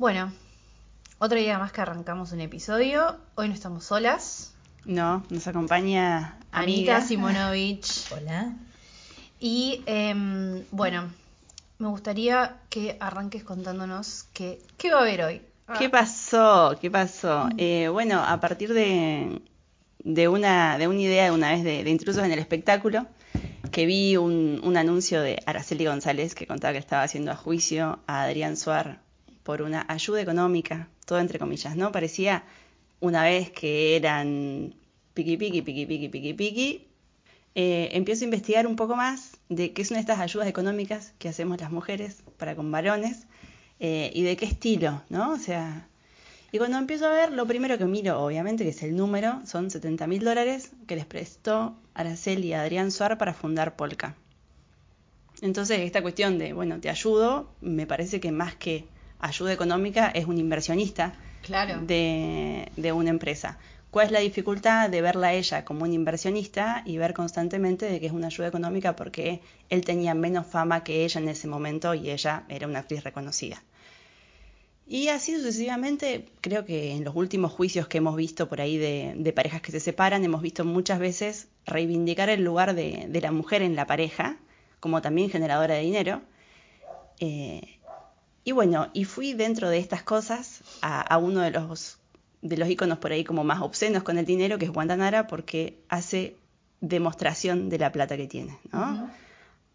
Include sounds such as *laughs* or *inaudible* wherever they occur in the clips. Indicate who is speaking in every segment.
Speaker 1: Bueno, otro día más que arrancamos un episodio. Hoy no estamos solas.
Speaker 2: No, nos acompaña
Speaker 1: Anita
Speaker 2: amiga.
Speaker 1: Simonovich. *laughs*
Speaker 3: Hola.
Speaker 1: Y em, bueno, me gustaría que arranques contándonos que, qué va a haber hoy. Ah,
Speaker 2: ¿Qué pasó? ¿Qué pasó? Eh, bueno, a partir de, de, una, de una idea de una vez de, de intrusos en el espectáculo, que vi un, un anuncio de Araceli González que contaba que estaba haciendo a juicio a Adrián Suar por una ayuda económica, todo entre comillas, ¿no? Parecía una vez que eran piqui piqui, piqui piqui, piqui piqui. Eh, empiezo a investigar un poco más de qué son estas ayudas económicas que hacemos las mujeres para con varones eh, y de qué estilo, ¿no? O sea, y cuando empiezo a ver, lo primero que miro, obviamente, que es el número, son 70 mil dólares que les prestó Araceli y Adrián Suar para fundar Polka. Entonces, esta cuestión de, bueno, te ayudo, me parece que más que ayuda económica es un inversionista
Speaker 1: Claro.
Speaker 2: de, de una empresa. ¿Cuál es la dificultad de verla a ella como un inversionista y ver constantemente de que es una ayuda económica porque él tenía menos fama que ella en ese momento y ella era una actriz reconocida? Y así sucesivamente, creo que en los últimos juicios que hemos visto por ahí de, de parejas que se separan, hemos visto muchas veces reivindicar el lugar de, de la mujer en la pareja, como también generadora de dinero. Eh, y bueno, y fui dentro de estas cosas a, a uno de los, de los íconos por ahí como más obscenos con el dinero, que es Guantanara, porque hace demostración de la plata que tiene, ¿no?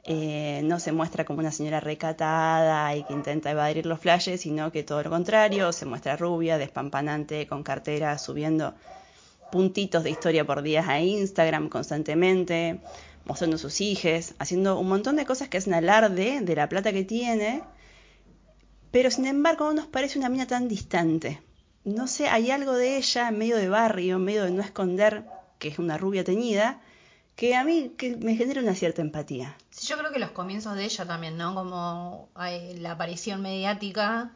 Speaker 2: Eh, no se muestra como una señora recatada y que intenta evadir los flashes, sino que todo lo contrario, se muestra rubia, despampanante, con cartera, subiendo puntitos de historia por días a Instagram constantemente, mostrando sus hijes, haciendo un montón de cosas que hacen alarde de la plata que tiene, pero sin embargo no nos parece una mina tan distante. No sé, hay algo de ella, medio de barrio, medio de no esconder que es una rubia teñida, que a mí que me genera una cierta empatía.
Speaker 1: Sí, yo creo que los comienzos de ella también, ¿no? Como ay, la aparición mediática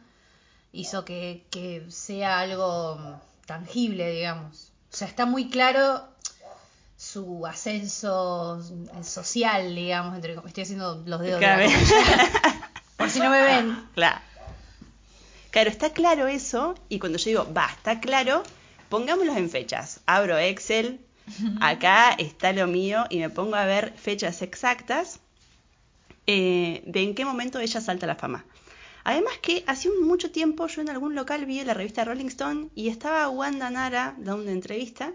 Speaker 1: hizo que, que sea algo tangible, digamos. O sea, está muy claro su ascenso social, digamos, entre estoy haciendo los dedos de la *laughs* por si no me ven.
Speaker 2: Claro. Claro, está claro eso, y cuando yo digo, va, está claro, pongámoslos en fechas. Abro Excel, *laughs* acá está lo mío, y me pongo a ver fechas exactas eh, de en qué momento ella salta a la fama. Además que hace mucho tiempo yo en algún local vi la revista Rolling Stone y estaba Wanda Nara dando una entrevista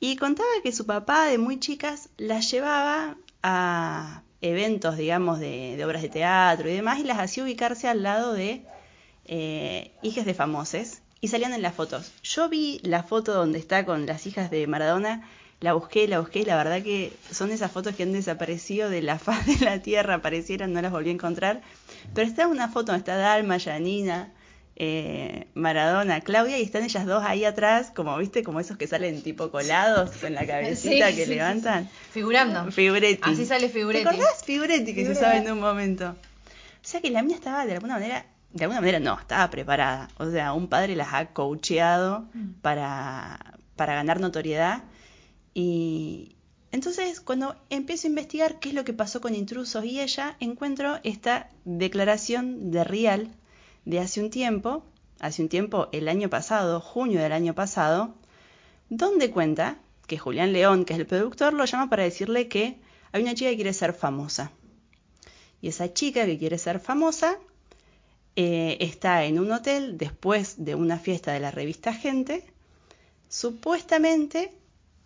Speaker 2: y contaba que su papá de muy chicas la llevaba a eventos, digamos, de, de obras de teatro y demás y las hacía ubicarse al lado de eh, hijas de famosos y salían en las fotos. Yo vi la foto donde está con las hijas de Maradona, la busqué, la busqué y la verdad que son esas fotos que han desaparecido de la *laughs* faz de la tierra, parecieran, no las volví a encontrar. Pero está una foto donde está Dalma, Janina, eh, Maradona, Claudia y están ellas dos ahí atrás, como viste, como esos que salen tipo colados en la cabecita
Speaker 1: Sí,
Speaker 2: que
Speaker 1: sí, sí,
Speaker 2: levantan.
Speaker 1: Figurando.
Speaker 2: Figuretti.
Speaker 1: Así sale Figuretti.
Speaker 2: ¿Te acordás? Figuretti, que se usaba en un momento. O sea que la mía estaba de alguna manera, de alguna manera no, estaba preparada. O sea, un padre las ha coacheado para, para ganar notoriedad. Y entonces, cuando empiezo a investigar qué es lo que pasó con intrusos y ella, encuentro esta declaración de Rial de hace un tiempo, hace un tiempo, el año pasado, junio del año pasado, donde cuenta que Julián León, que es el productor, lo llama para decirle que hay una chica que quiere ser famosa. Y esa chica que quiere ser famosa eh, está en un hotel después de una fiesta de la revista Gente, supuestamente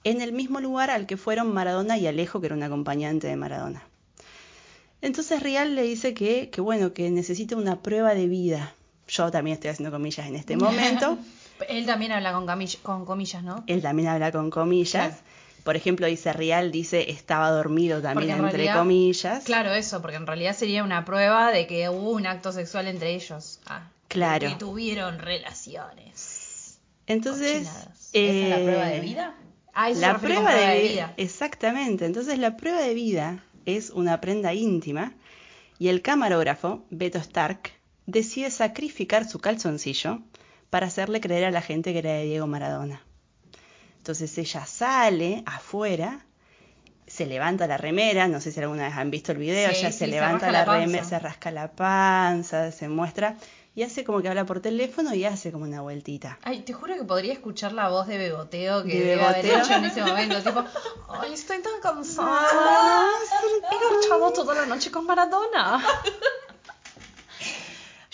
Speaker 2: en el mismo lugar al que fueron Maradona y Alejo, que era un acompañante de Maradona. Entonces Rial le dice que, que bueno, que necesita una prueba de vida. Yo también estoy haciendo comillas en este *laughs* momento.
Speaker 1: Él también habla con, comillas, ¿no?
Speaker 2: Él también habla con comillas. Por ejemplo, dice Rial, dice estaba dormido también,
Speaker 1: en
Speaker 2: entre
Speaker 1: realidad-
Speaker 2: comillas.
Speaker 1: Claro, eso, porque en realidad sería una prueba de que hubo un acto sexual entre ellos. Ah,
Speaker 2: Claro.
Speaker 1: Que tuvieron relaciones.
Speaker 2: Entonces.
Speaker 3: ¿Esa es la
Speaker 2: eh,
Speaker 3: prueba de vida?
Speaker 1: A eso se
Speaker 2: La
Speaker 1: con
Speaker 2: prueba de,
Speaker 1: vida.
Speaker 2: vida. Exactamente. Entonces la prueba de vida es una prenda íntima y el camarógrafo, Beto Stark, decide sacrificar su calzoncillo para hacerle creer a la gente que era de Diego Maradona. Entonces ella sale afuera, se levanta la remera, no sé si alguna vez han visto el video,
Speaker 1: Sí,
Speaker 2: ella
Speaker 1: sí,
Speaker 2: se levanta la, remera, se rasca la panza, se muestra y hace como que habla por teléfono y hace como una vueltita.
Speaker 1: Ay, te juro que podría escuchar la voz de beboteo que
Speaker 2: De
Speaker 1: debe haber hecho en ese momento. tipo, ay, estoy tan cansada. He luchado toda la noche con Maradona.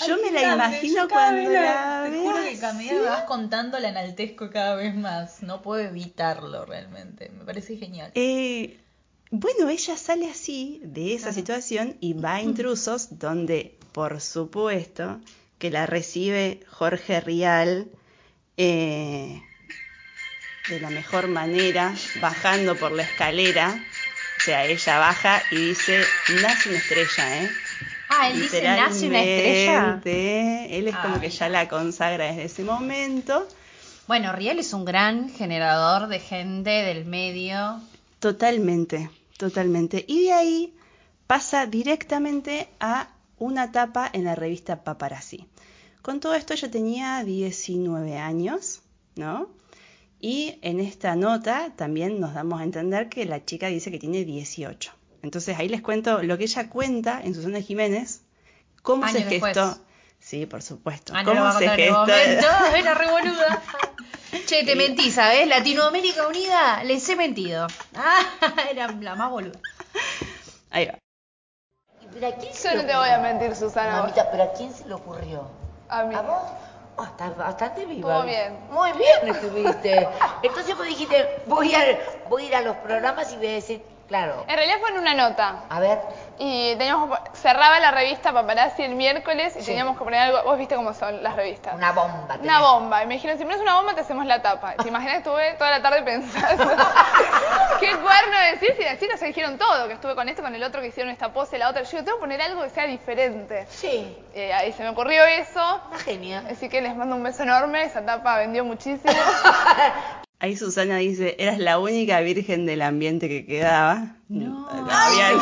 Speaker 2: Yo me la imagino
Speaker 3: yo cada
Speaker 2: cuando
Speaker 3: vez
Speaker 2: la
Speaker 3: Te juro que cada que vas contando la enaltezco cada vez más. No puedo evitarlo realmente. Me parece genial.
Speaker 2: Eh, bueno, ella sale así de esa situación y va a *laughs* intrusos donde, por supuesto, que la recibe Jorge Rial eh, de la mejor manera, bajando por la escalera. O sea, ella baja y dice, nace una estrella, ¿eh?
Speaker 1: Ah, él dice, nace una estrella.
Speaker 2: Él es como
Speaker 1: Ah,
Speaker 2: que ya la consagra desde ese momento.
Speaker 1: Bueno, Riel es un gran generador de gente del medio.
Speaker 2: Totalmente, totalmente. Y de ahí pasa directamente a una etapa en la revista Paparazzi. Con todo esto ella tenía 19 años, ¿no? Y en esta nota también nos damos a entender que la chica dice que tiene 18. Entonces ahí les cuento lo que ella cuenta en Susana Jiménez, cómo
Speaker 1: Años
Speaker 2: se
Speaker 1: después.
Speaker 2: gestó. Sí, por supuesto.
Speaker 1: Ah, no
Speaker 2: cómo se gestó.
Speaker 1: momento. *laughs* Era re boluda. Che, te mentí, ¿sabes? Latinoamérica Unida, les he mentido. Ah, *laughs* era la más boluda.
Speaker 2: Ahí va.
Speaker 4: ¿Pero a quién se
Speaker 5: Yo no te voy a mentir, Susana.
Speaker 4: Mamita, ¿pero a quién se le ocurrió?
Speaker 5: A mí.
Speaker 4: ¿A vos? Oh, estás bastante viva.
Speaker 5: Todo bien.
Speaker 4: Muy bien estuviste. Entonces vos dijiste, voy a, voy a ir a los programas y voy a decir, claro.
Speaker 5: En realidad fue en una nota.
Speaker 4: A ver,
Speaker 5: Y teníamos cerraba la revista Paparazzi el miércoles y
Speaker 4: Sí.
Speaker 5: teníamos que poner algo. Vos viste cómo son las revistas.
Speaker 4: una bomba.
Speaker 5: Una bomba. Y me dijeron, si pones una bomba, te hacemos la tapa. ¿Te imaginas estuve toda la tarde pensando? *laughs* ¿Qué cuerno decís? Y las chicas se dijeron todo, que estuve con esto, con el otro, que hicieron esta pose, la otra. Yo digo, tengo que poner algo que sea diferente.
Speaker 4: Sí,
Speaker 5: Eh, ahí se me ocurrió eso.
Speaker 4: una genia.
Speaker 5: Así que les mando un beso enorme. Esa tapa vendió muchísimo. *laughs*
Speaker 2: Ahí Susana dice, eras la única virgen del ambiente que quedaba.
Speaker 1: No.
Speaker 2: Había-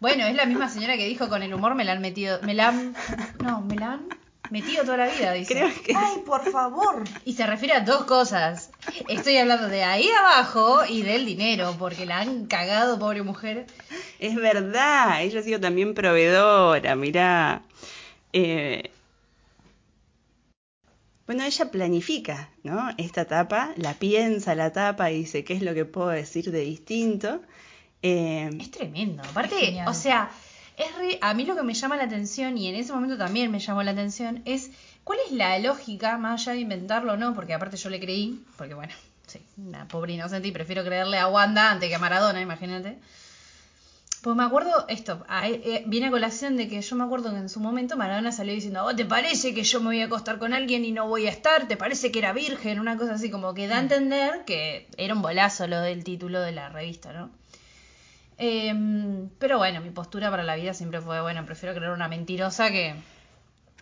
Speaker 1: Bueno, es la misma señora que dijo con el humor me la han metido, me la han, no, me la han metido toda la vida, dice.
Speaker 2: Creo que
Speaker 1: Ay, por favor. Y se refiere a dos cosas. Estoy hablando de ahí abajo y del dinero, porque la han cagado, pobre mujer.
Speaker 2: es verdad, ella ha sido también proveedora, mirá. Eh, bueno, ella planifica, ¿no? Esta etapa, la piensa la etapa y dice qué es lo que puedo decir de distinto. Eh,
Speaker 1: Es tremendo. Aparte, o sea, es re- a mí lo que me llama la atención, y en ese momento también me llamó la atención, es cuál es la lógica, más allá de inventarlo o no, porque aparte yo le creí, porque bueno, sí, una pobre inocente y prefiero creerle a Wanda antes que a Maradona, imagínate. Pues me acuerdo esto, eh, viene a colación de que yo me acuerdo que en su momento Maradona salió diciendo, ¿vos te parece que yo me voy a acostar con alguien y no voy a estar? ¿Te parece que era virgen? Una cosa así como que da a entender que era un bolazo lo del título de la revista, ¿no? Em, pero bueno, mi postura para la vida siempre fue, bueno, prefiero creer una mentirosa que...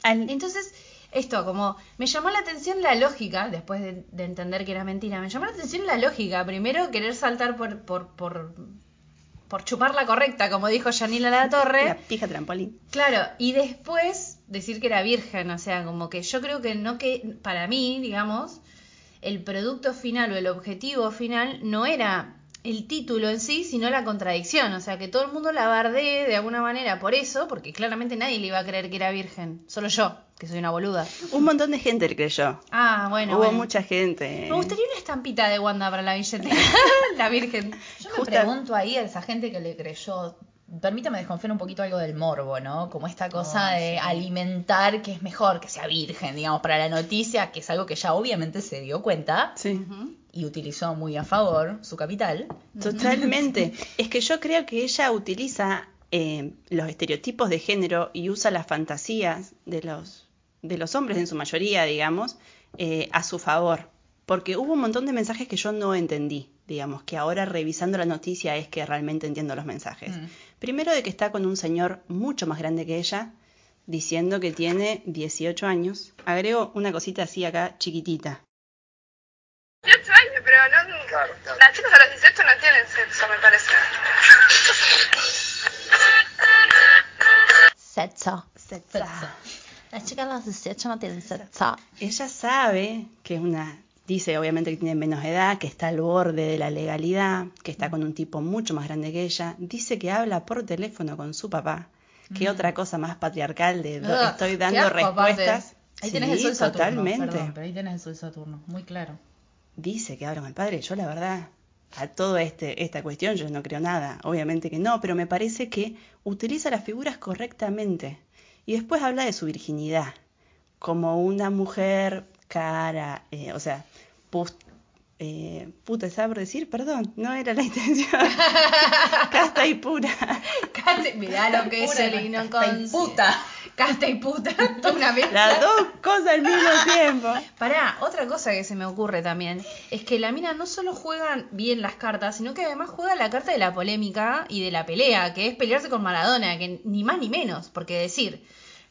Speaker 1: Entonces, esto, como me llamó la atención la lógica, después de, de entender que era mentira, me llamó la atención la lógica. Primero, querer saltar por, por, por, por chupar la correcta, como dijo Yanila La Torre.
Speaker 2: la pija trampolín.
Speaker 1: Claro, y después decir que era virgen, o sea, como que yo creo que no que, para mí, digamos, el producto final o el objetivo final no era el título en sí, sino la contradicción, o sea, que todo el mundo la bardee de alguna manera por eso, porque claramente nadie le iba a creer que era virgen, solo yo, que soy una boluda.
Speaker 2: Un montón de gente le creyó.
Speaker 1: Ah, bueno,
Speaker 2: Hubo
Speaker 1: bueno.
Speaker 2: mucha gente.
Speaker 1: Me gustaría una estampita de Wanda para la billetera, *laughs* la virgen.
Speaker 3: Yo me
Speaker 2: Justa-
Speaker 3: pregunto ahí a esa gente que le creyó. Permítame desconfiar un poquito algo del morbo, ¿no? Como esta cosa
Speaker 1: Oh,
Speaker 3: de
Speaker 1: sí.
Speaker 3: alimentar que es mejor que sea virgen, digamos, para la noticia, que es algo que ya obviamente se dio cuenta
Speaker 2: Sí.
Speaker 3: Y utilizó muy a favor su capital.
Speaker 2: Totalmente. *laughs* es que yo creo que ella utiliza eh, los estereotipos de género y usa las fantasías de los, de los hombres en su mayoría, digamos, eh, a su favor. Porque hubo un montón de mensajes que yo no entendí. digamos, que ahora revisando la noticia es que realmente entiendo los mensajes.
Speaker 3: Mm.
Speaker 2: Primero de que está con un señor mucho más grande que ella, diciendo que tiene 18 años. Agrego una cosita así acá, chiquitita.
Speaker 5: 18 Sexo.
Speaker 3: Sexo. Las chicas a los 18 no tienen sexo.
Speaker 2: Ella sabe que es una, dice obviamente que tiene menos edad, que está al borde de la legalidad, que está con un tipo mucho más grande que ella. Dice que habla por teléfono con su papá. Qué otra cosa más patriarcal de do-
Speaker 1: Ugh,
Speaker 2: estoy dando respuestas.
Speaker 3: Ahí
Speaker 2: Sí,
Speaker 3: tenés el sol Saturno.
Speaker 2: totalmente.
Speaker 3: Perdón, pero ahí tenés el sol Saturno. Muy claro.
Speaker 2: Dice que habla con el padre. Yo la verdad, a toda este, esta cuestión yo no creo nada. Obviamente que no, pero me parece que utiliza las figuras correctamente. Y después habla de su virginidad. Como una mujer cara, eh, o sea, eh, puta, ¿estaba por decir? Perdón, no era la *laughs* intención. Casta y pura.
Speaker 1: Casta- Mirá lo que es el inconsciente.
Speaker 3: puta.
Speaker 1: Casta y puta. *laughs* Una mezcla.
Speaker 2: Las dos cosas al mismo *laughs* tiempo.
Speaker 1: Pará, otra cosa que se me ocurre también es que la mina no solo juega bien las cartas, sino que además juega la carta de la polémica y de la pelea, que es pelearse con Maradona, que ni más ni menos, porque decir,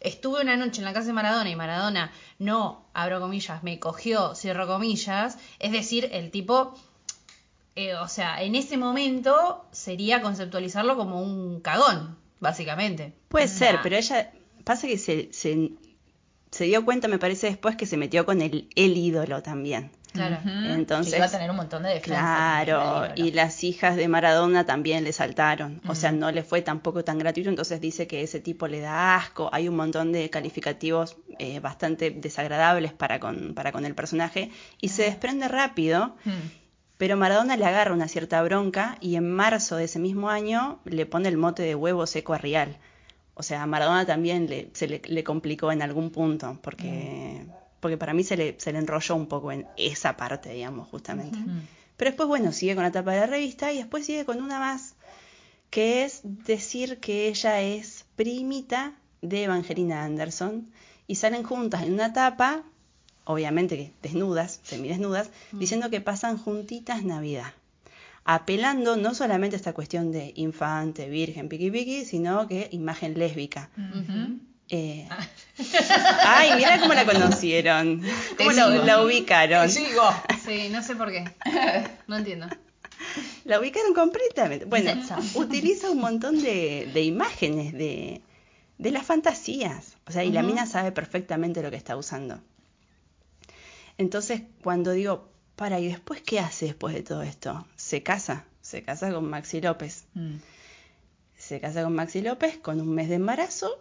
Speaker 1: estuve una noche en la casa de Maradona y Maradona no, abro comillas, me cogió, cierro comillas, es decir, el tipo, eh, o sea, en ese momento sería conceptualizarlo como un cagón, básicamente.
Speaker 2: Puede ser, pero ella pasa que se, se, se dio cuenta, me parece, después que se metió con el, el ídolo también.
Speaker 1: Claro.
Speaker 2: Entonces-
Speaker 3: Que iba a tener un montón de defensa.
Speaker 2: Claro, y las hijas de Maradona también le saltaron. O sea, no le fue tampoco tan gratuito, entonces dice que ese tipo le da asco. Hay un montón de calificativos eh, bastante desagradables para con, para con el personaje y se desprende rápido. Pero Maradona le agarra una cierta bronca y en marzo de ese mismo año le pone el mote de huevo seco a Rial. O sea, a Maradona también le, se le, le complicó en algún punto, porque, porque para mí se le, se le enrolló un poco en esa parte, digamos, justamente. Pero después, bueno, sigue con la tapa de la revista y después sigue con una más, que es decir que ella es primita de Evangelina Anderson y salen juntas en una tapa, obviamente desnudas, semidesnudas, diciendo que pasan juntitas Navidad. Apelando no solamente a esta cuestión de infante, virgen, piqui piqui, sino que imagen lésbica. Eh, Ay, mira cómo la conocieron. ¿Cómo la, ubicaron?
Speaker 3: Sigo.
Speaker 1: Sí, no sé por qué. *laughs* No entiendo.
Speaker 2: La ubicaron completamente. Bueno, utiliza un montón de, de imágenes de, de las fantasías. O sea, y la mina sabe perfectamente lo que está usando. Entonces, cuando digo, para, ¿y después qué hace después de todo esto? Se casa, se casa con Maxi López.
Speaker 3: Mm.
Speaker 2: Se casa con Maxi López con un mes de embarazo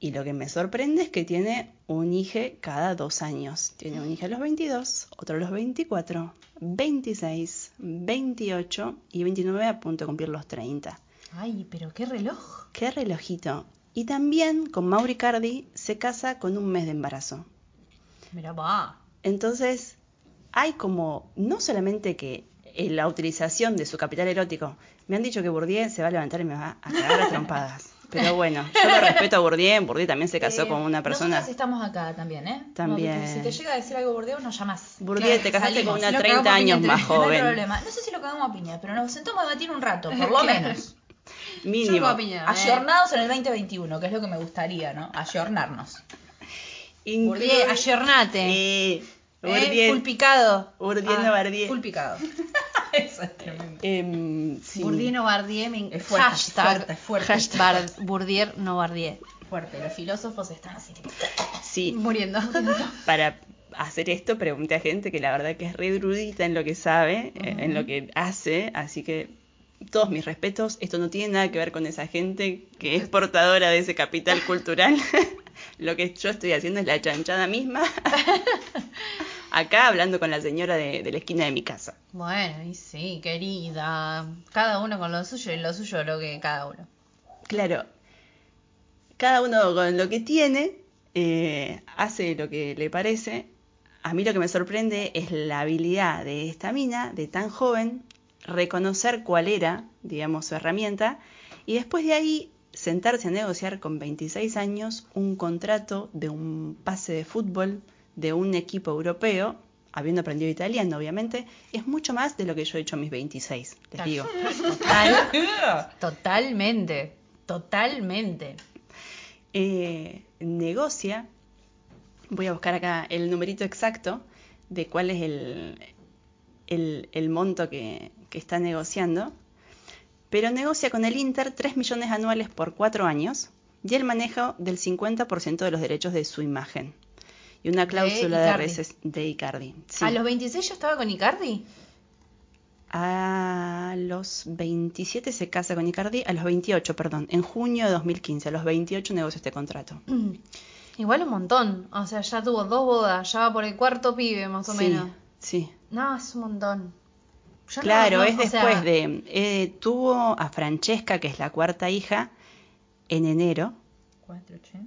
Speaker 2: y lo que me sorprende es que tiene un hijo cada dos años. Tiene un hijo a los 22, otro a los 24, 26, 28 y 29 a punto de cumplir los 30.
Speaker 1: Ay, pero qué reloj.
Speaker 2: ¡Qué relojito! Y también con Mauri Cardi se casa con un mes de embarazo.
Speaker 1: Mira, va.
Speaker 2: Entonces, hay como, no solamente que eh, la utilización de su capital erótico, me han dicho que Bourdieu se va a levantar y me va a cagar a trompadas. *laughs* Pero bueno, yo lo respeto a Bourdieu, Bourdieu también se casó
Speaker 3: Eh,
Speaker 2: con una persona.
Speaker 3: Nosotras estamos acá también, ¿eh?
Speaker 2: También.
Speaker 3: Como que Si te llega a decir algo burdeo, nos llamas.
Speaker 2: Bourdieu, te casaste
Speaker 3: salimos.
Speaker 2: con una
Speaker 1: Lo
Speaker 2: 30
Speaker 1: cagamos
Speaker 2: años
Speaker 1: en
Speaker 2: más
Speaker 1: entre- *laughs*
Speaker 3: No hay
Speaker 2: joven.
Speaker 3: problema. No sé si lo cagamos a piña, pero nos sentamos a debatir un rato, por lo *laughs* menos.
Speaker 2: Mínimo.
Speaker 1: Piña, eh.
Speaker 3: Ayornados en el 2021, que es lo que me gustaría, ¿no? Ayornarnos.
Speaker 1: Bourdieu, ayornate. ¿Eh?
Speaker 2: Bourdieu.
Speaker 1: Full picado.
Speaker 2: Bourdieu no Bardieu.
Speaker 3: Full picado. Eso *laughs* es tremendo.
Speaker 2: Em, sí.
Speaker 1: Bourdieu no Bardier. me-
Speaker 3: Es fuerte,
Speaker 1: hashtag,
Speaker 3: fuerte, fuerte.
Speaker 1: hashtag Bourdieu no Bardier.
Speaker 3: Fuerte. Los filósofos están así. tipo,
Speaker 2: Sí,
Speaker 1: Muriendo. *laughs*
Speaker 2: para hacer esto pregunté a gente que la verdad que es re erudita en lo que sabe, eh, en lo que hace, así que todos mis respetos, esto no tiene nada que ver con esa gente que es portadora de ese capital cultural. *laughs* lo que yo estoy haciendo es la chanchada misma. Acá hablando con la señora de, de la esquina de mi casa.
Speaker 1: Bueno, y sí, querida. Cada uno con lo suyo y lo suyo lo que cada uno.
Speaker 2: Claro, cada uno con lo que tiene eh, hace lo que le parece. A mí lo que me sorprende es la habilidad de esta mina, de tan joven, reconocer cuál era, digamos, su herramienta, y después de ahí sentarse a negociar con 26 años un contrato de un pase de fútbol de un equipo europeo habiendo aprendido italiano, obviamente, es mucho más de lo que yo he hecho a mis 26, les digo.
Speaker 1: Total, *laughs* totalmente, totalmente.
Speaker 2: Eh, negocia, voy a buscar acá el numerito exacto de cuál es el, el, el monto que, que está negociando, pero negocia con el Inter 3 millones anuales por 4 años y el manejo del 50% de los derechos de su imagen. Y una cláusula de,
Speaker 1: Icardi.
Speaker 2: reces de Icardi. Sí.
Speaker 1: ¿A los 26 ya estaba con Icardi?
Speaker 2: A los 27 se casa con Icardi, a los 28, perdón, en junio de 2015, a los 28 negocia este contrato. *clears throat*
Speaker 1: Igual un montón. O sea, ya tuvo dos bodas, ya va por el cuarto pibe, más o
Speaker 2: sí,
Speaker 1: menos.
Speaker 2: sí.
Speaker 1: No, es un montón. Yo
Speaker 2: Claro,
Speaker 1: no,
Speaker 2: es después
Speaker 1: sea,
Speaker 2: de... eh, tuvo a Francesca, que es la cuarta hija, en enero.
Speaker 3: Cuatro, che.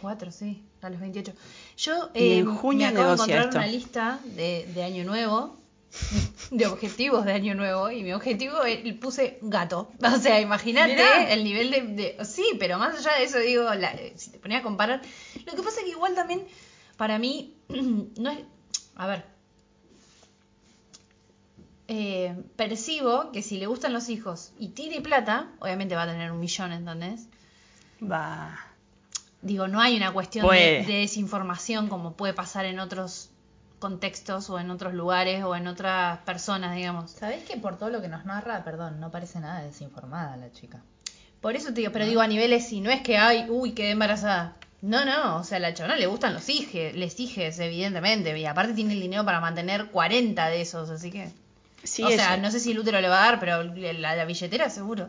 Speaker 1: Cuatro, sí, a los 28. Yo
Speaker 2: Y
Speaker 1: eh,
Speaker 2: en junio
Speaker 1: me acabo de encontrar
Speaker 2: esto.
Speaker 1: una lista de, de año nuevo, *laughs* de objetivos de año nuevo, y mi objetivo eh, puse gato. *laughs* O sea, imagínate el nivel de, de- Sí, pero más allá de eso, digo, la- eh, si te ponía a comparar. Lo que pasa es que igual también, para mí, *clears throat* no es. A ver. Eh, percibo que si le gustan los hijos y tiene plata, obviamente va a tener un millón, ¿entendés?
Speaker 2: Va.
Speaker 1: Digo, no hay una cuestión de,
Speaker 2: Puede.
Speaker 1: de desinformación como puede pasar en otros contextos o en otros lugares o en otras personas, digamos.
Speaker 3: ¿Sabés que por todo lo que nos narra, perdón, no parece nada desinformada la chica?
Speaker 1: Por eso te digo, pero digo a niveles si no es que hay, uy, quedé embarazada. No, no, o sea, a la chabona le gustan los hijes, les hijes, evidentemente, y aparte tiene el dinero para mantener 40 de esos, así que...
Speaker 2: Sí,
Speaker 1: o sea,
Speaker 2: ella,
Speaker 1: no sé si el útero le va a dar, pero la, la billetera seguro.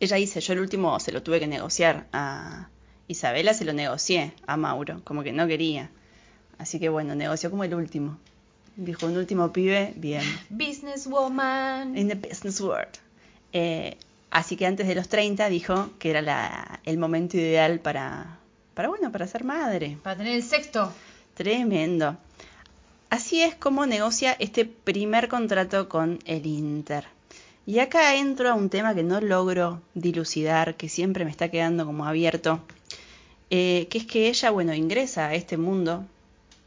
Speaker 2: ella dice, yo el último se lo tuve que negociar a Isabela, se lo negocié a Mauro, como que no quería. Así que bueno, negoció como el último. Dijo, un último pibe, bien.
Speaker 1: Businesswoman.
Speaker 2: In the business world. Eh, así que antes de los 30 dijo que era la- el momento ideal para, para, bueno, para ser madre.
Speaker 1: Para tener el sexto.
Speaker 2: Tremendo. Así es como negocia este primer contrato con el Inter. Y acá entro a un tema que no logro dilucidar, que siempre me está quedando como abierto, eh, que es que ella, bueno, ingresa a este mundo,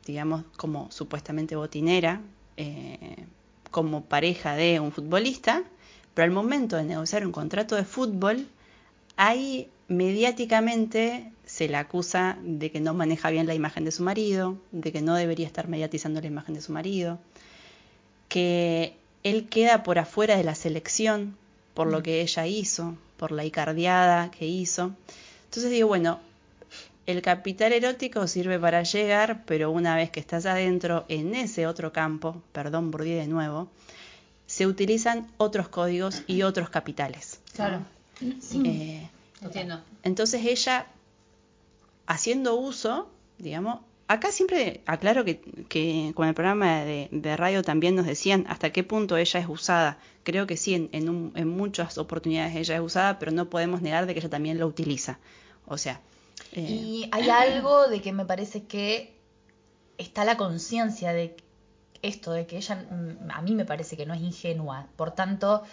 Speaker 2: digamos, como supuestamente botinera, eh, como pareja de un futbolista, pero al momento de negociar un contrato de fútbol, ahí mediáticamente se la acusa de que no maneja bien la imagen de su marido, de que no debería estar mediatizando la imagen de su marido, que él queda por afuera de la selección por lo que ella hizo, por la icardiada que hizo. Entonces digo, bueno, el capital erótico sirve para llegar, pero una vez que estás adentro en ese otro campo, perdón, Bourdieu de nuevo, se utilizan otros códigos y otros capitales.
Speaker 1: Claro.
Speaker 2: Eh,
Speaker 1: Entiendo.
Speaker 2: entonces ella, haciendo uso, digamos, acá siempre aclaro que, que con el programa de, de radio también nos decían hasta qué punto ella es usada. Creo que sí, en, en, un- en muchas oportunidades ella es usada, pero no podemos negar de que ella también lo utiliza. O sea, eh,
Speaker 3: Y hay algo de que me parece que está la conciencia de esto, de que ella, mm, a mí me parece que no es ingenua, por tanto,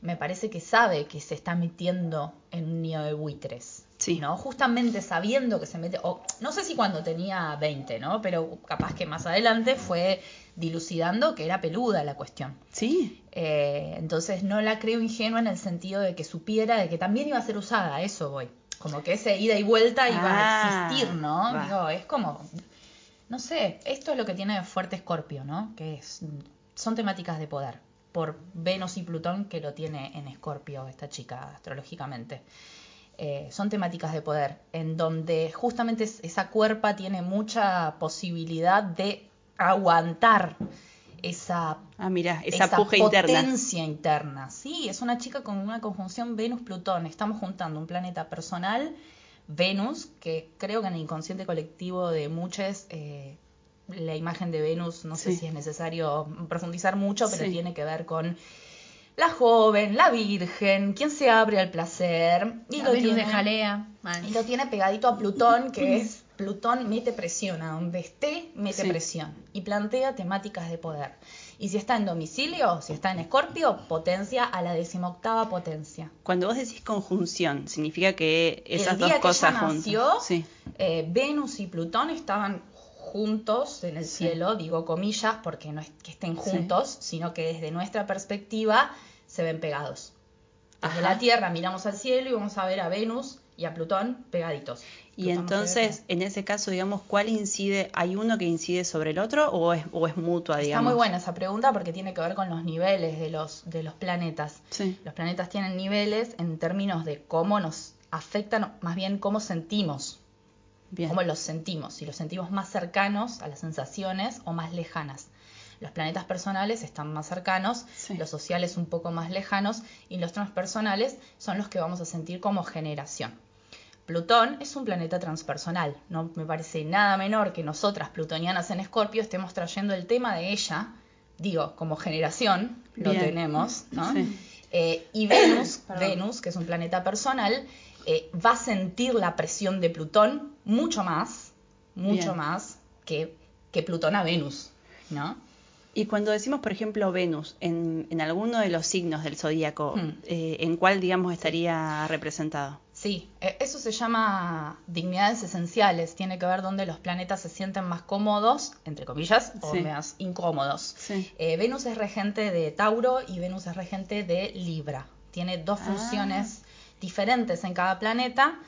Speaker 3: me parece que sabe que se está metiendo en un nido de buitres.
Speaker 2: Sí.
Speaker 3: ¿no? Justamente sabiendo que se mete, o no sé si cuando tenía 20, ¿no? Pero capaz que más adelante fue dilucidando que era peluda la cuestión.
Speaker 2: sí,
Speaker 3: Eh, entonces no la creo ingenua en el sentido de que supiera de que también iba a ser usada, eso voy. Como que ese ida y vuelta iba
Speaker 2: Ah,
Speaker 3: a existir, ¿no?
Speaker 2: va.
Speaker 3: Digo, es como, no sé, esto es lo que tiene fuerte Escorpio, ¿no? Que es, son temáticas de poder, por Venus y Plutón que lo tiene en Escorpio esta chica astrológicamente. Eh, son temáticas de poder, en donde justamente es- esa cuerpa tiene mucha posibilidad de aguantar esa
Speaker 2: ah, mira, esa, puja
Speaker 3: potencia interna. Sí, es una chica con una conjunción Venus-Plutón. Estamos juntando un planeta personal, Venus, que creo que en el inconsciente colectivo de muchos, eh, la imagen de Venus, no sé
Speaker 2: Sí.
Speaker 3: si es necesario profundizar mucho, pero
Speaker 2: Sí.
Speaker 3: tiene que ver con la joven, la virgen, quien se abre al placer. Y
Speaker 1: La
Speaker 3: lo
Speaker 1: Venus
Speaker 3: tiene
Speaker 1: de jalea.
Speaker 3: Y lo tiene pegadito a Plutón, que *laughs* es Plutón mete presión, a donde esté mete
Speaker 2: Sí.
Speaker 3: presión y plantea temáticas de poder. Y si está en domicilio, si está en Escorpio, potencia a la decimoctava potencia.
Speaker 2: Cuando vos decís conjunción, significa que esas
Speaker 3: El día
Speaker 2: dos
Speaker 3: que
Speaker 2: cosas
Speaker 3: ella
Speaker 2: juntas.
Speaker 3: nació,
Speaker 2: Sí.
Speaker 3: eh, Venus y Plutón estaban juntos en el
Speaker 2: Sí.
Speaker 3: cielo, digo comillas, porque no es que estén
Speaker 2: Sí.
Speaker 3: juntos, sino que desde nuestra perspectiva se ven pegados. Desde
Speaker 2: Ajá.
Speaker 3: la Tierra miramos al cielo y vamos a ver a Venus y a Plutón pegaditos.
Speaker 2: Y
Speaker 3: Plutón
Speaker 2: entonces, en ese caso, digamos, ¿cuál incide? ¿Hay uno que incide sobre el otro o es, o es mutua,
Speaker 3: Está
Speaker 2: digamos?
Speaker 3: muy buena esa pregunta porque tiene que ver con los niveles de los, de los planetas.
Speaker 2: Sí.
Speaker 3: Los planetas tienen niveles en términos de cómo nos afectan, más bien cómo sentimos,
Speaker 2: Bien.
Speaker 3: cómo los sentimos, si los sentimos más cercanos a las sensaciones o más lejanas. Los planetas personales están más cercanos,
Speaker 2: Sí.
Speaker 3: los sociales un poco más lejanos y los transpersonales son los que vamos a sentir como generación. Plutón es un planeta transpersonal. No me parece nada menor que nosotras, plutonianas en Escorpio, estemos trayendo el tema de ella, digo, como generación, lo tenemos, ¿no?
Speaker 2: Sí.
Speaker 3: Eh, y Venus. *coughs* Venus, que es un planeta personal, eh, va a sentir la presión de Plutón mucho más, mucho
Speaker 2: Bien.
Speaker 3: más que, que Plutón a Venus, ¿no?
Speaker 2: Y cuando decimos, por ejemplo, Venus, en, en alguno de los signos del zodíaco,
Speaker 3: Hmm.
Speaker 2: eh, ¿en cuál, digamos, estaría representado?
Speaker 3: Sí, eh, eso se llama dignidades esenciales. Tiene que ver donde los planetas se sienten más cómodos, entre comillas, o
Speaker 2: Sí.
Speaker 3: más incómodos.
Speaker 2: Sí.
Speaker 3: Eh, Venus es regente de Tauro y Venus es regente de Libra. Tiene dos
Speaker 2: Ah.
Speaker 3: funciones diferentes en cada planeta,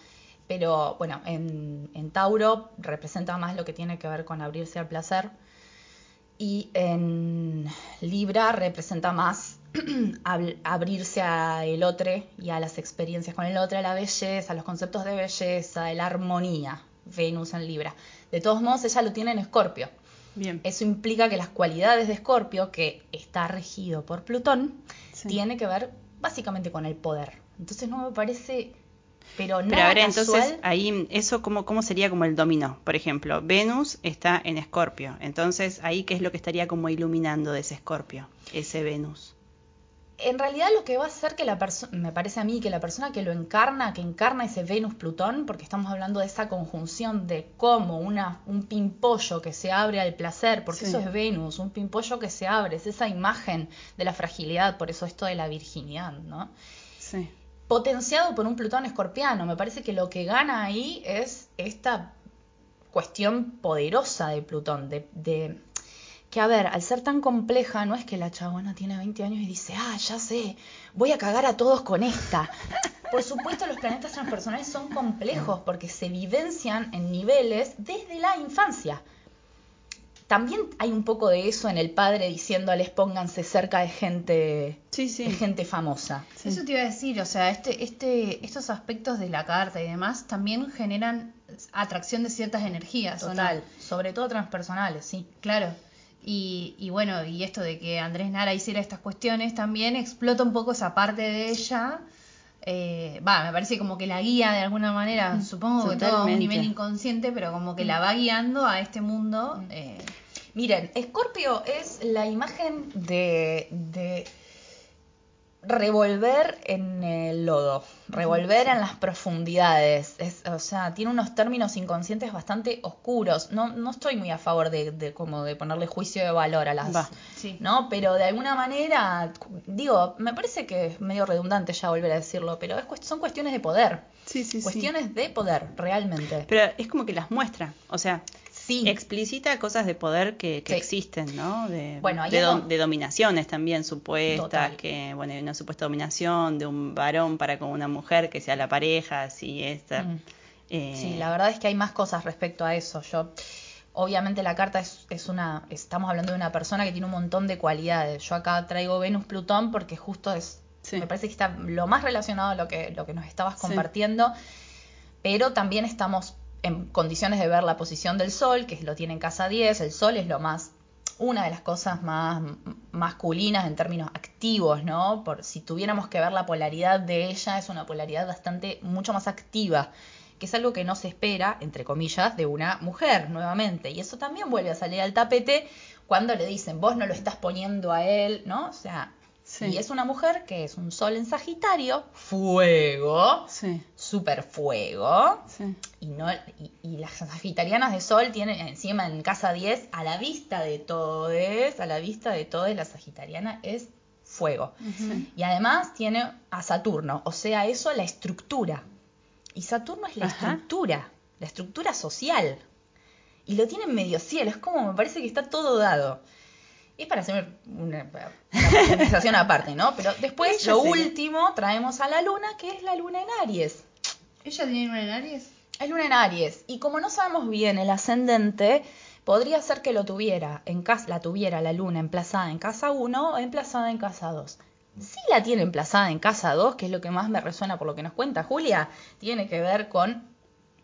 Speaker 3: pero bueno, en, en Tauro representa más lo que tiene que ver con abrirse al placer y en Libra representa más *clears throat* abrirse a el otro y a las experiencias con el otro, a la belleza, a los conceptos de belleza, a la armonía. Venus en Libra. De todos modos, ella lo tiene en Escorpio.
Speaker 2: Bien.
Speaker 3: Eso implica que las cualidades de Escorpio, que está regido por Plutón,
Speaker 2: Sí.
Speaker 3: tiene que ver básicamente con el poder. Entonces no me parece, pero
Speaker 2: Pero
Speaker 3: nada
Speaker 2: a ver,
Speaker 3: casual.
Speaker 2: entonces, ahí, ¿eso cómo, cómo sería como el dominó? Por ejemplo, Venus está en Escorpio. Entonces, ahí, ¿qué es lo que estaría como iluminando de ese Escorpio? Ese Venus.
Speaker 3: En realidad lo que va a hacer que la persona, me parece a mí, que la persona que lo encarna, que encarna ese Venus-Plutón, porque estamos hablando de esa conjunción de cómo una, un pimpollo que se abre al placer, porque
Speaker 2: Sí.
Speaker 3: eso es Venus, un pimpollo que se abre, es esa imagen de la fragilidad, por eso esto de la virginidad, ¿no?
Speaker 2: Sí.
Speaker 3: potenciado por un Plutón escorpiano. Me parece que lo que gana ahí es esta cuestión poderosa de Plutón, de, de- que a ver, al ser tan compleja, no es que la chabona tiene 20 años y dice, ah, ya sé, voy a cagar a todos con esta. *laughs* Por supuesto, los planetas transpersonales son complejos porque se vivencian en niveles desde la infancia. También hay un poco de eso en el padre diciéndoles pónganse cerca de gente,
Speaker 2: Sí, sí.
Speaker 3: de gente famosa.
Speaker 2: Sí.
Speaker 1: Eso te iba a decir, o sea, este, este, estos aspectos de la carta y demás también generan atracción de ciertas energías.
Speaker 3: Total, sobre todo transpersonales, sí.
Speaker 1: Claro. Y, y bueno, y esto de que Andrés Nara hiciera estas cuestiones también explota un poco esa parte de ella. Eh, Va, me parece como que la guía de alguna manera, supongo que todo a un nivel inconsciente, pero como que la va guiando a este mundo. eh,
Speaker 3: Miren, Escorpio es la imagen de, de revolver en el lodo, revolver en las profundidades. Es, o sea, tiene unos términos inconscientes bastante oscuros. No, no estoy muy a favor de, de como de ponerle juicio de valor a las,
Speaker 2: Va.
Speaker 1: sí.
Speaker 3: ¿no? Pero de alguna manera, digo, me parece que es medio redundante ya volver a decirlo, pero es son cuestiones de poder,
Speaker 2: Sí, sí, sí.
Speaker 3: cuestiones de poder, realmente.
Speaker 2: Pero es como que las muestra. O sea,
Speaker 3: Sí.
Speaker 2: explicita cosas de poder que, que
Speaker 3: Sí.
Speaker 2: existen, ¿no? De,
Speaker 3: Bueno,
Speaker 2: dominaciones también supuestas,
Speaker 3: Total.
Speaker 2: que, bueno, hay una supuesta dominación de un varón para con una mujer que sea la pareja, así esta.
Speaker 3: Mm.
Speaker 2: eh,
Speaker 3: Sí, la verdad es que hay más cosas respecto a eso. Yo, obviamente la carta es, es una, estamos hablando de una persona que tiene un montón de cualidades. Yo acá traigo Venus Plutón porque justo es,
Speaker 2: Sí.
Speaker 3: me parece que está lo más relacionado a lo que, lo que nos estabas
Speaker 2: Sí.
Speaker 3: compartiendo, pero también estamos en condiciones de ver la posición del Sol, que lo tiene en casa 10. El Sol es lo más, una de las cosas más masculinas en términos activos, ¿no? Por si tuviéramos que ver la polaridad de ella, es una polaridad bastante, mucho más activa que es algo que no se espera, entre comillas, de una mujer nuevamente. Y eso también vuelve a salir al tapete cuando le dicen, vos no lo estás poniendo a él, ¿no? O sea,
Speaker 2: Sí.
Speaker 3: y es una mujer que es un sol en Sagitario, fuego,
Speaker 2: Sí,
Speaker 3: super fuego,
Speaker 2: sí.
Speaker 3: y, no, y, y las sagitarianas de sol tienen encima en casa 10, a la vista de todos, a la vista de todos, la sagitariana es fuego. Y además tiene a Saturno, o sea, eso la estructura. Y Saturno es la
Speaker 2: Ajá.
Speaker 3: estructura, la estructura social. Y lo tienen medio cielo, es como me parece que está todo dado. Es para hacer una, una aparte, ¿no? Pero después, lo
Speaker 2: sí.
Speaker 3: último, traemos a la luna, que es la luna en Aries.
Speaker 1: ¿Ella tiene una en Aries?
Speaker 3: Es luna en Aries. Y como no sabemos bien el ascendente, podría ser que lo tuviera en casa, la tuviera la luna emplazada en casa 1 o emplazada en casa 2. Si la tiene emplazada en casa 2, que es lo que más me resuena por lo que nos cuenta Julia, tiene que ver con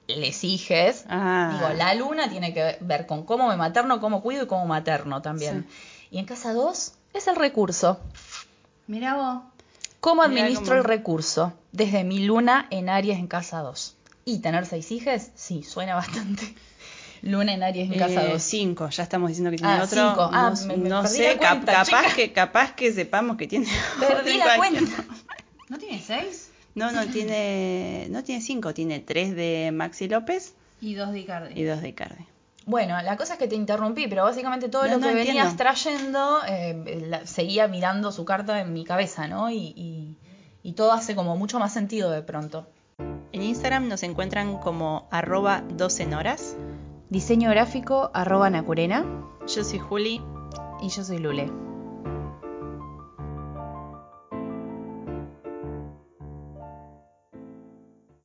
Speaker 3: les hijes.
Speaker 2: Ah.
Speaker 3: Digo, la luna tiene que ver con cómo me materno, cómo cuido y cómo materno también. Y en casa 2 es el recurso.
Speaker 1: Mirá vos.
Speaker 3: ¿Cómo administro
Speaker 2: cómo-
Speaker 3: el recurso? Desde mi luna en Aries en casa 2. ¿Y tener seis hijes? Sí, suena bastante. *laughs* Luna en Aries en casa
Speaker 2: Eh,
Speaker 3: 2.
Speaker 2: cinco, ya estamos diciendo que tiene
Speaker 3: Ah,
Speaker 2: otro.
Speaker 3: cinco. Ah,
Speaker 2: no
Speaker 3: me- me
Speaker 2: no
Speaker 3: perdí
Speaker 2: sé,
Speaker 3: la
Speaker 2: cap-
Speaker 3: cuenta,
Speaker 2: capaz, que, capaz que sepamos que tiene. *laughs*
Speaker 3: Perdí la cuenta. *laughs*
Speaker 1: ¿No tiene seis?
Speaker 2: No, no tiene, no tiene cinco, tiene tres de Maxi López
Speaker 1: Y dos de Icardi.
Speaker 2: y dos de Icardi.
Speaker 3: Bueno, la cosa es que te interrumpí, pero básicamente todo
Speaker 2: No,
Speaker 3: lo
Speaker 2: no
Speaker 3: que venías
Speaker 2: entiendo.
Speaker 3: trayendo, eh, la- seguía mirando su carta en mi cabeza, ¿no? Y, y- y todo hace como mucho más sentido de pronto.
Speaker 2: En Instagram nos encuentran como arroba 12 horas.
Speaker 3: Diseño gráfico, arroba Nacurena.
Speaker 2: Yo soy Juli.
Speaker 3: Y yo soy Lule.